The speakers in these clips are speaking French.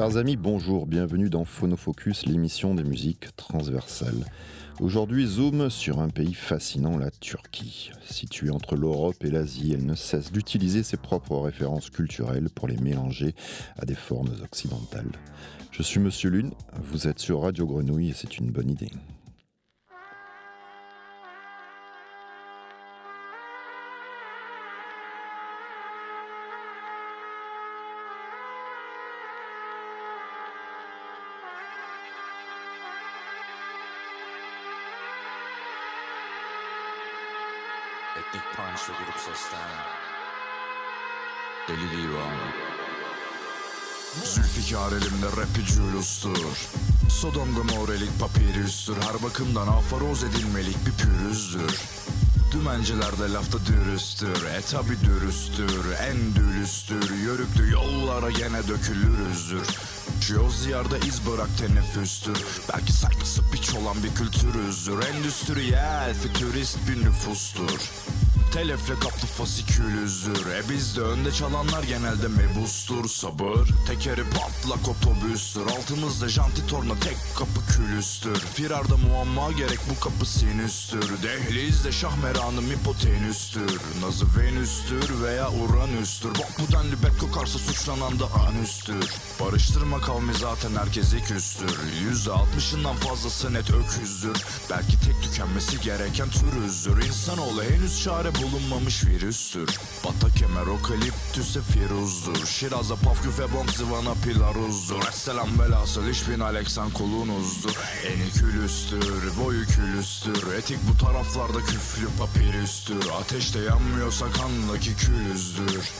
Chers amis, bonjour, bienvenue dans Phonofocus, l'émission des musiques transversales. Aujourd'hui, zoom sur un pays fascinant, la Turquie. Située entre l'Europe et l'Asie, elle ne cesse d'utiliser ses propres références culturelles pour les mélanger à des formes occidentales. Je suis Monsieur Lune, vous êtes sur Radio Grenouille et c'est une bonne idée. Seslen. Deli divan. Zülfikar elimde rapi cülustur. Sodom Gomorelik papirüstür Her bakımdan afaroz edilmelik bir pürüzdür Dümencilerde lafta dürüsttür. E tabi dürüsttür. En dülüstür Yörüklü yollara gene dökülürüzdür. Yoz yerde iz bırak teneffüstür. Belki saygısı piç olan bir kültürüzdür. Endüstriyel fütürist bir nüfustur Telefle kaplı fasikülüzdür E bizde önde çalanlar genelde mebustur Sabır. Tekeri patlak otobüstür. Altımızda janti torna tek kapı külüstür. Firarda muamma gerek bu kapı sinüstür. Dehlizde şahmeranım hipotenüstür. Nazı venüstür veya uranüstür. Bok bu denli bet kokarsa suçlanan da anüstür. Barıştırma kavmi zaten herkese küstür Yüzde altmışından fazlası net öküzdür. Belki tek tükenmesi gereken türüzdür. İnsanoğlu henüz çare bulunmamış virüstür. Bata kemer okaliptüse firuzdur. Şiraza pafküf ve bomb zıvana pilaruzdur. Esselam velhasıl işbin Aleksan kulunuzdur Eni külüstür, boyu külüstür. Etik bu taraflarda küflü papirüstür. Ateşte yanmıyorsa kandaki külüzdür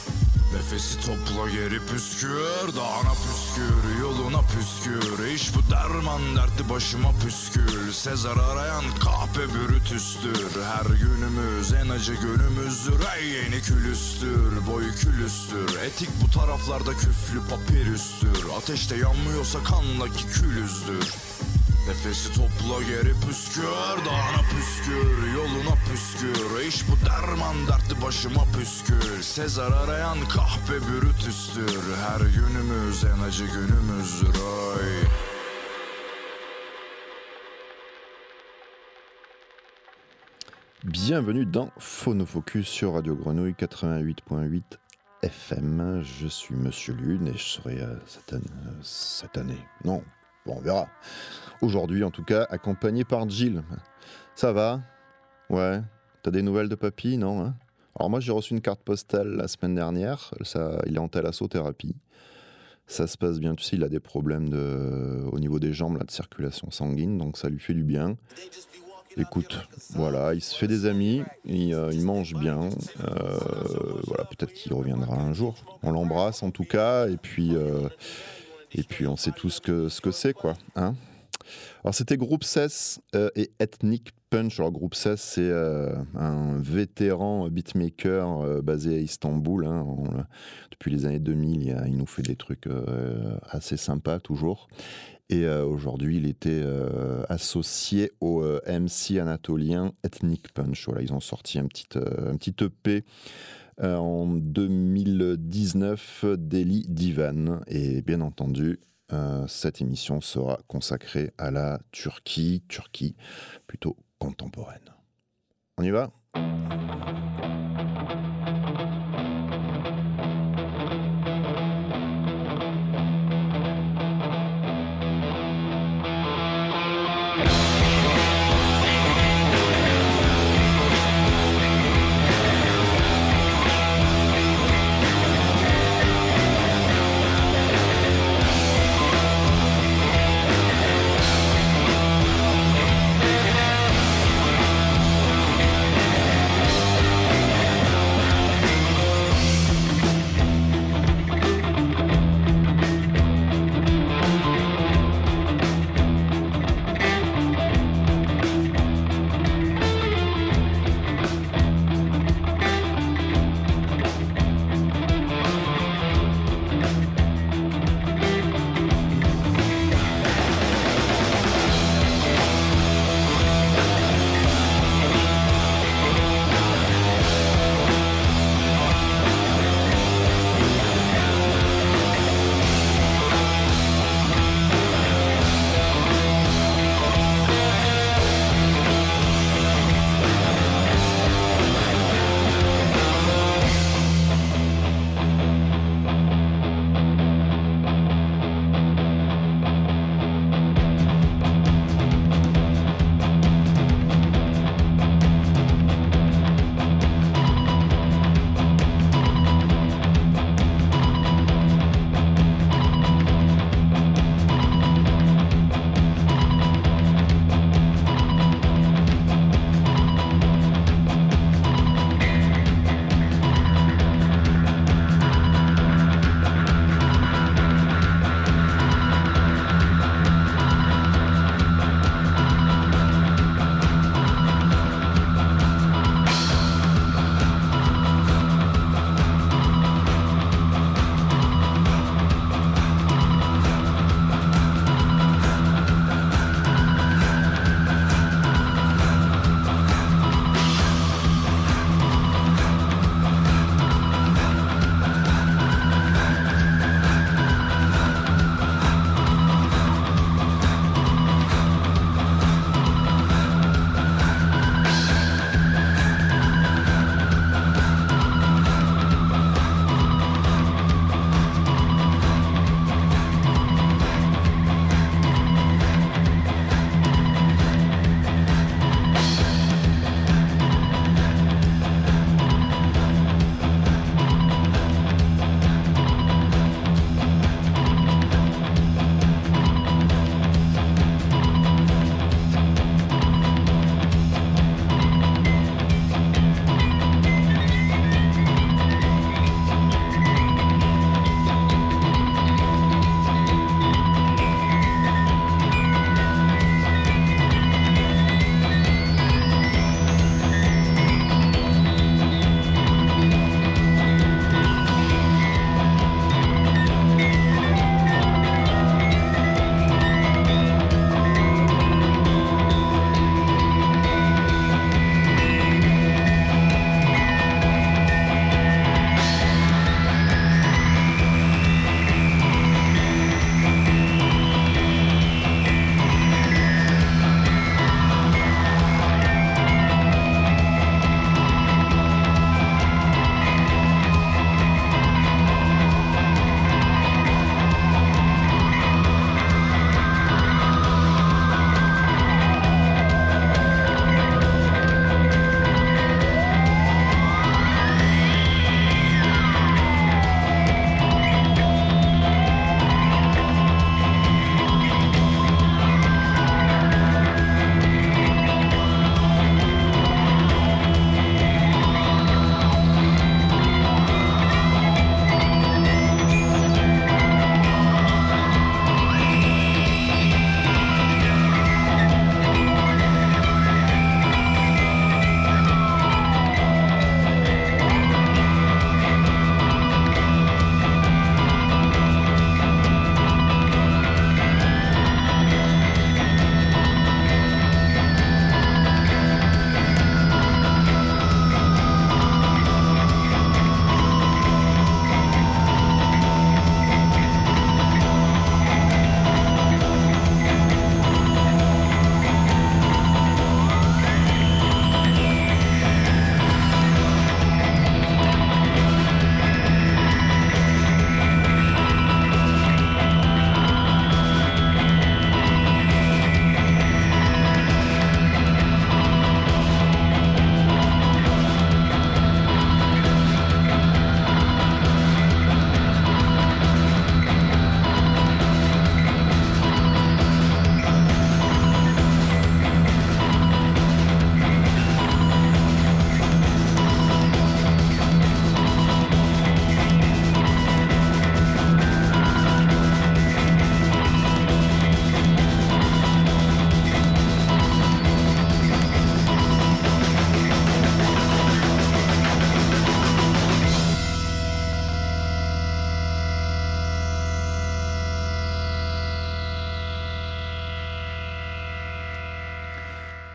Nefesi topla geri püskür Dağına püskür yoluna püskür. İş bu derman dertli başıma püskül Sezar arayan kahpe bürütüstür Her günümüz en acı günümüzdür Ey yeni külüstür. Boyu külüstür Etik bu taraflarda küflü papirüstür Ateşte yanmıyorsa kanlaki külüzdür Bienvenue dans Phonofocus sur Radio Grenouille 88.8 FM. Je suis Monsieur Lune et je serai euh, cette, année, euh, cette année. Non, bon, on verra. Aujourd'hui, en tout cas, accompagné par Gilles. Ça va? Ouais. T'as des nouvelles de papy, non hein? Alors moi, j'ai reçu une carte postale la semaine dernière. Ça, il est en thalassothérapie. Ça se passe bien. Tu sais, il a des problèmes au niveau des jambes, de circulation sanguine, donc ça lui fait du bien. Écoute, voilà, il se fait des amis, il, euh, mange bien. euh, voilà, peut-être qu'il reviendra un jour. On l'embrasse en tout cas, et puis, euh, et puis on sait tous que ce que c'est, quoi. Hein? Alors c'était Groupe 16 euh, et Ethnic Punch. Alors Groupe 16, c'est euh, un vétéran beatmaker euh, basé à Istanbul. hein. Depuis les années 2000, il, il nous fait des trucs assez sympas toujours. Et aujourd'hui, il était associé au MC anatolien Ethnic Punch. Voilà, ils ont sorti un petit, un petit EP en 2019, Daily Divan. Et bien entendu, euh, cette émission sera consacrée à la Turquie, Turquie plutôt contemporaine. On y va?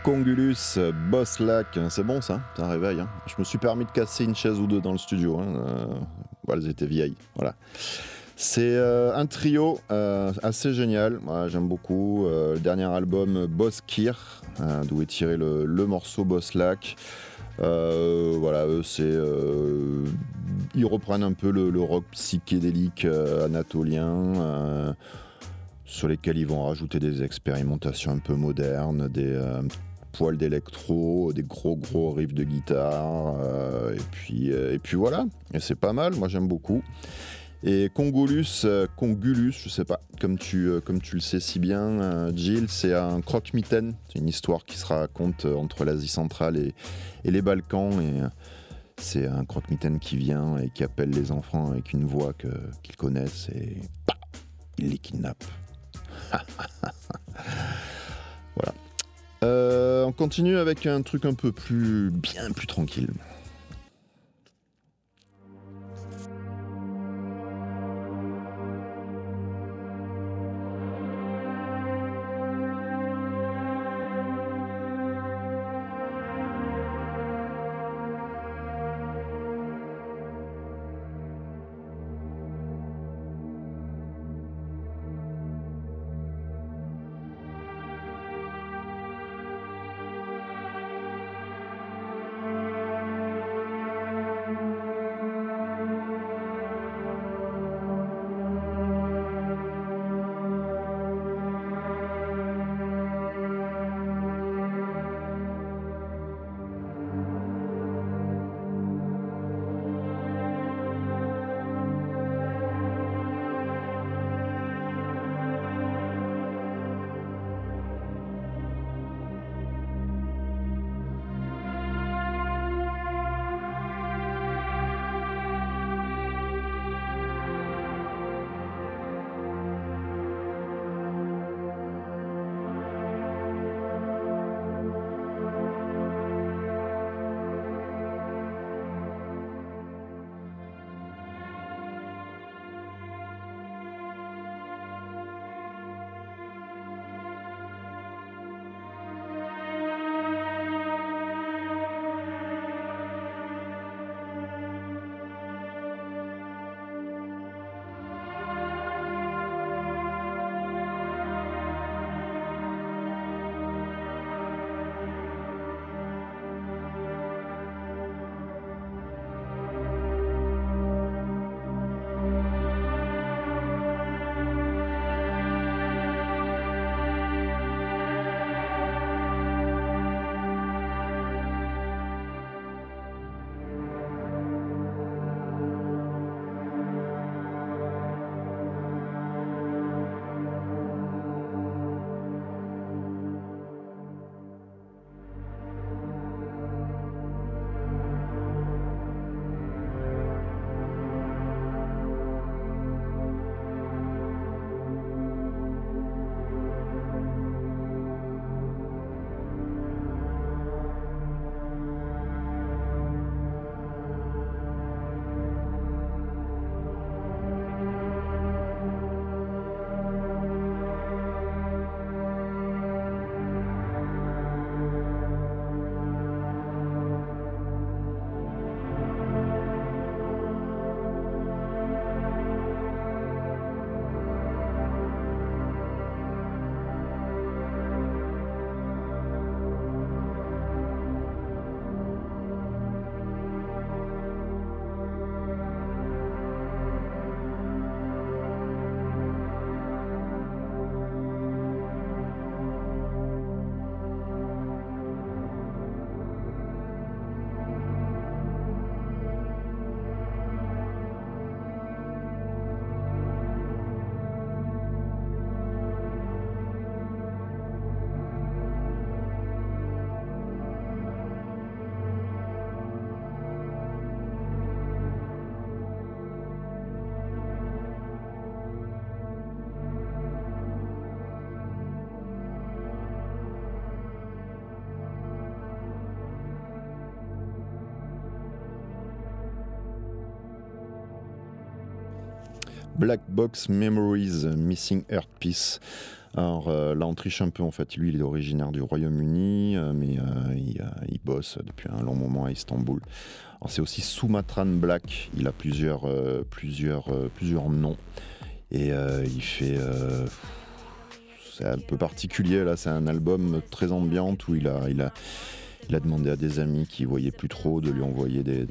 Congulus, Boss Lac, c'est bon ça, c'est un réveil. Hein. Je me suis permis de casser une chaise ou deux dans le studio. Hein. Euh, elles étaient vieilles. Voilà. C'est euh, un trio euh, assez génial. J'aime beaucoup. le dernier album, Boss Kir, d'où est tiré le, morceau Boss Lac. voilà, eux, c'est. ils reprennent un peu le, le rock psychédélique anatolien sur lesquels ils vont rajouter des expérimentations un peu modernes, des, poils d'électro, des gros gros riffs de guitare, euh, et, puis, euh, et puis voilà, et c'est pas mal, moi j'aime beaucoup. Et Congolus, euh, Congulus, je sais pas, comme tu, comme tu le sais si bien, Jill, c'est un croque-mitaine, c'est une histoire qui se raconte entre l'Asie centrale et, et, les Balkans, et c'est un croque-mitaine qui vient et qui appelle les enfants avec une voix qu'ils connaissent, et bah, il les kidnappe. on continue avec un truc un peu plus bien plus tranquille. Black Box Memories Missing Earth Piece. Alors là, on triche un peu en fait. Lui, il est originaire du Royaume-Uni, mais il, il, bosse depuis un long moment à Istanbul. C'est aussi Sumatran Black. Il a plusieurs, plusieurs, plusieurs noms. Et il fait c'est un peu particulier là, c'est un album très ambiant où il a, il a, il a demandé à des amis qui voyaient plus trop de lui envoyer des,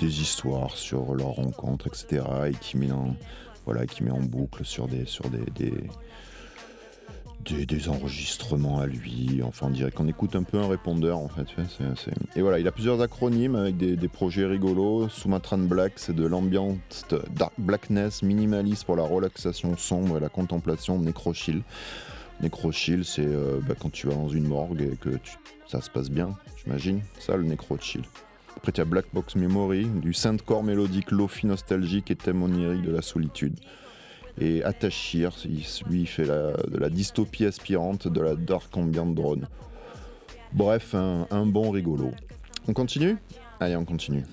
histoires sur leurs rencontres, etc. et qui met en, voilà, qui met en boucle sur des, sur des, des, enregistrements à lui. Enfin, on dirait qu'on écoute un peu un répondeur en fait. Et voilà, il a plusieurs acronymes avec des, projets rigolos. Sumatran Black, c'est de l'ambiance dark blackness, minimaliste pour la relaxation sombre et la contemplation nécrochill. Nécrochill, c'est euh, bah, quand tu vas dans une morgue et que ça se passe bien, j'imagine. Ça, le nécrochill. Après, tu as Black Box Memory, du sainte-corps mélodique, lofi nostalgique et thème onirique de la solitude. Et Attachir, lui, il fait de la dystopie aspirante, de la dark ambient drone. Bref, un bon rigolo. On continue? Allez, on continue.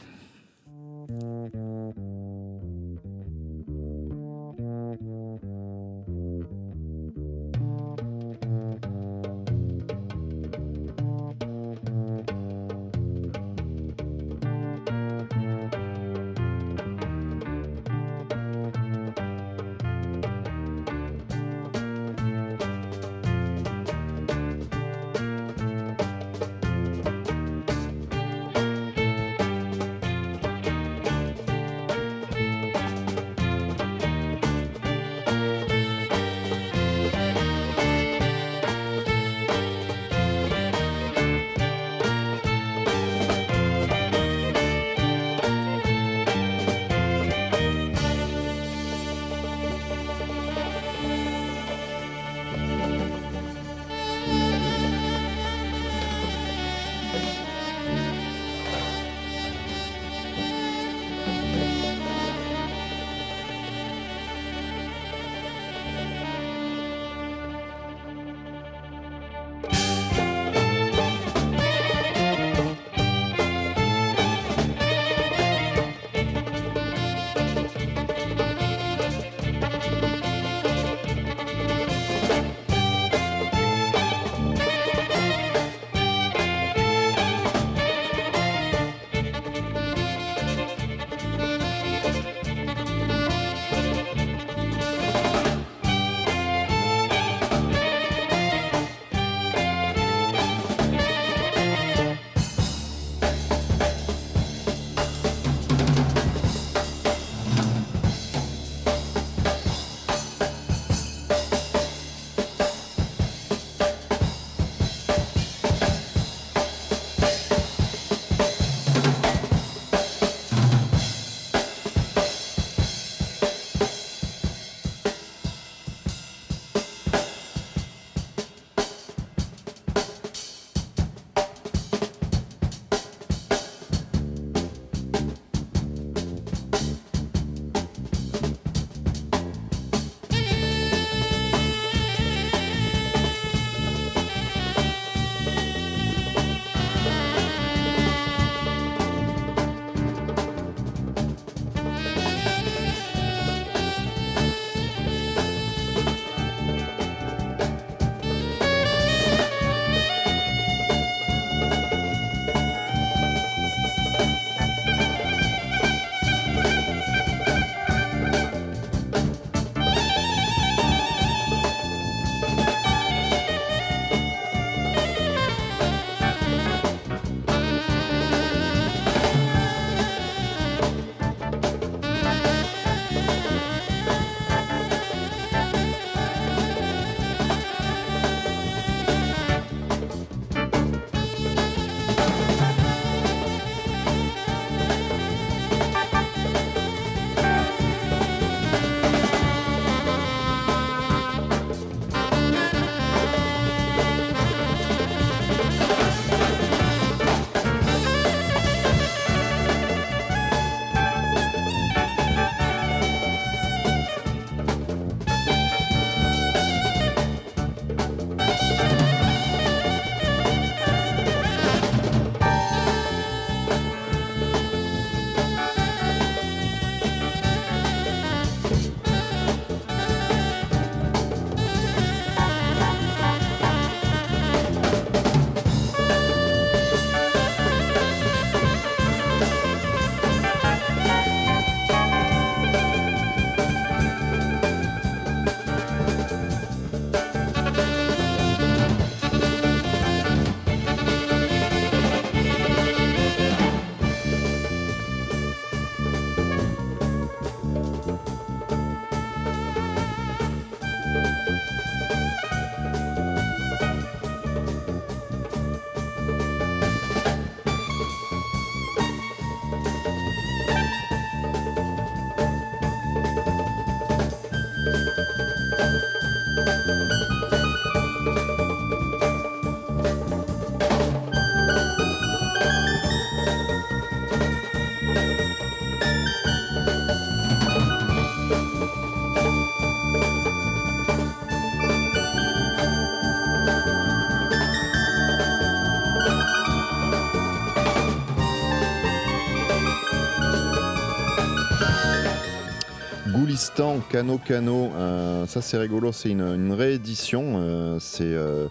Cano Cano, euh, ça c'est rigolo, c'est une, réédition. Euh, euh,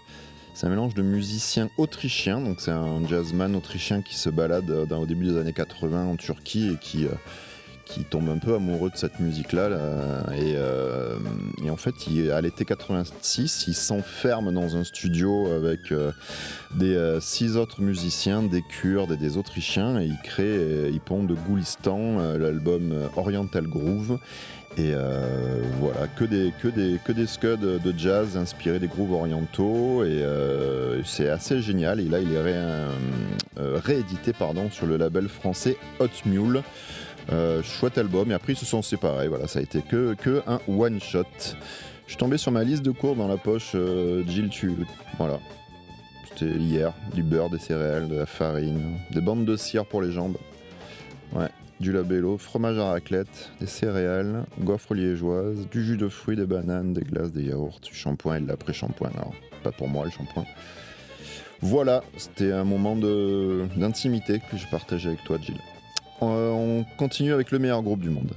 c'est un mélange de musiciens autrichiens, donc c'est un jazzman autrichien qui se balade au début des années 80 en Turquie et qui qui tombe un peu amoureux de cette musique-là. et, en fait, il, à l'été 86, il s'enferme dans un studio avec des six autres musiciens, des Kurdes et des Autrichiens, et il crée, il pond de Goulistan l'album Oriental Groove. Et euh, voilà, que des, que scuds de jazz inspirés des grooves orientaux. Et euh, c'est assez génial. Et là, il est euh, réédité sur le label français Hot Mule. chouette album. Et après, ils se sont séparés. Voilà, ça a été que, que un one shot. Je suis tombé sur ma liste de cours dans la poche Jill Tu. Voilà. C'était hier. Du beurre, des céréales, de la farine, des bandes de cire pour les jambes. Ouais du labello, fromage à raclette, des céréales, gaufres liégeoises, du jus de fruits, des bananes, des glaces, des yaourts, du shampoing et de l'après-shampoing. Alors, pas pour moi le shampoing. Voilà, c'était un moment d'intimité que je partageais avec toi, Jill. Euh, on continue avec le meilleur groupe du monde.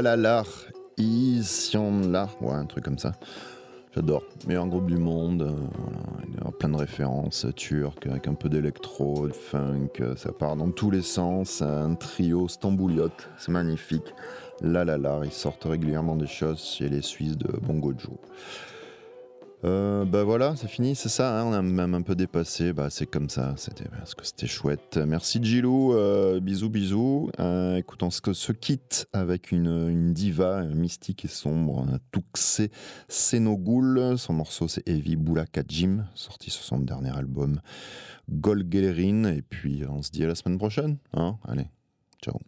La la la, Isyan la, ouais, un truc comme ça. J'adore. Meilleur groupe du monde. euh, voilà. Il y a plein de références turques avec un peu d'électro, de funk. euh, Ça part dans tous les sens. Un trio stambouliote. C'est magnifique. La. Ils sortent régulièrement des choses chez les Suisses de Bongo Joe. Euh, bah voilà, c'est fini, c'est ça, hein, on a même un peu dépassé, bah c'est comme ça, c'était parce que c'était chouette. Merci Gilou, euh, bisous bisous. Euh, écoute, on se, quitte avec une, diva euh, mystique et sombre, un Tuxé Senogul. Son morceau c'est Evi Boulaka Jim, sorti sur son dernier album Golgelerin. Et puis on se dit à la semaine prochaine. Hein Allez, ciao.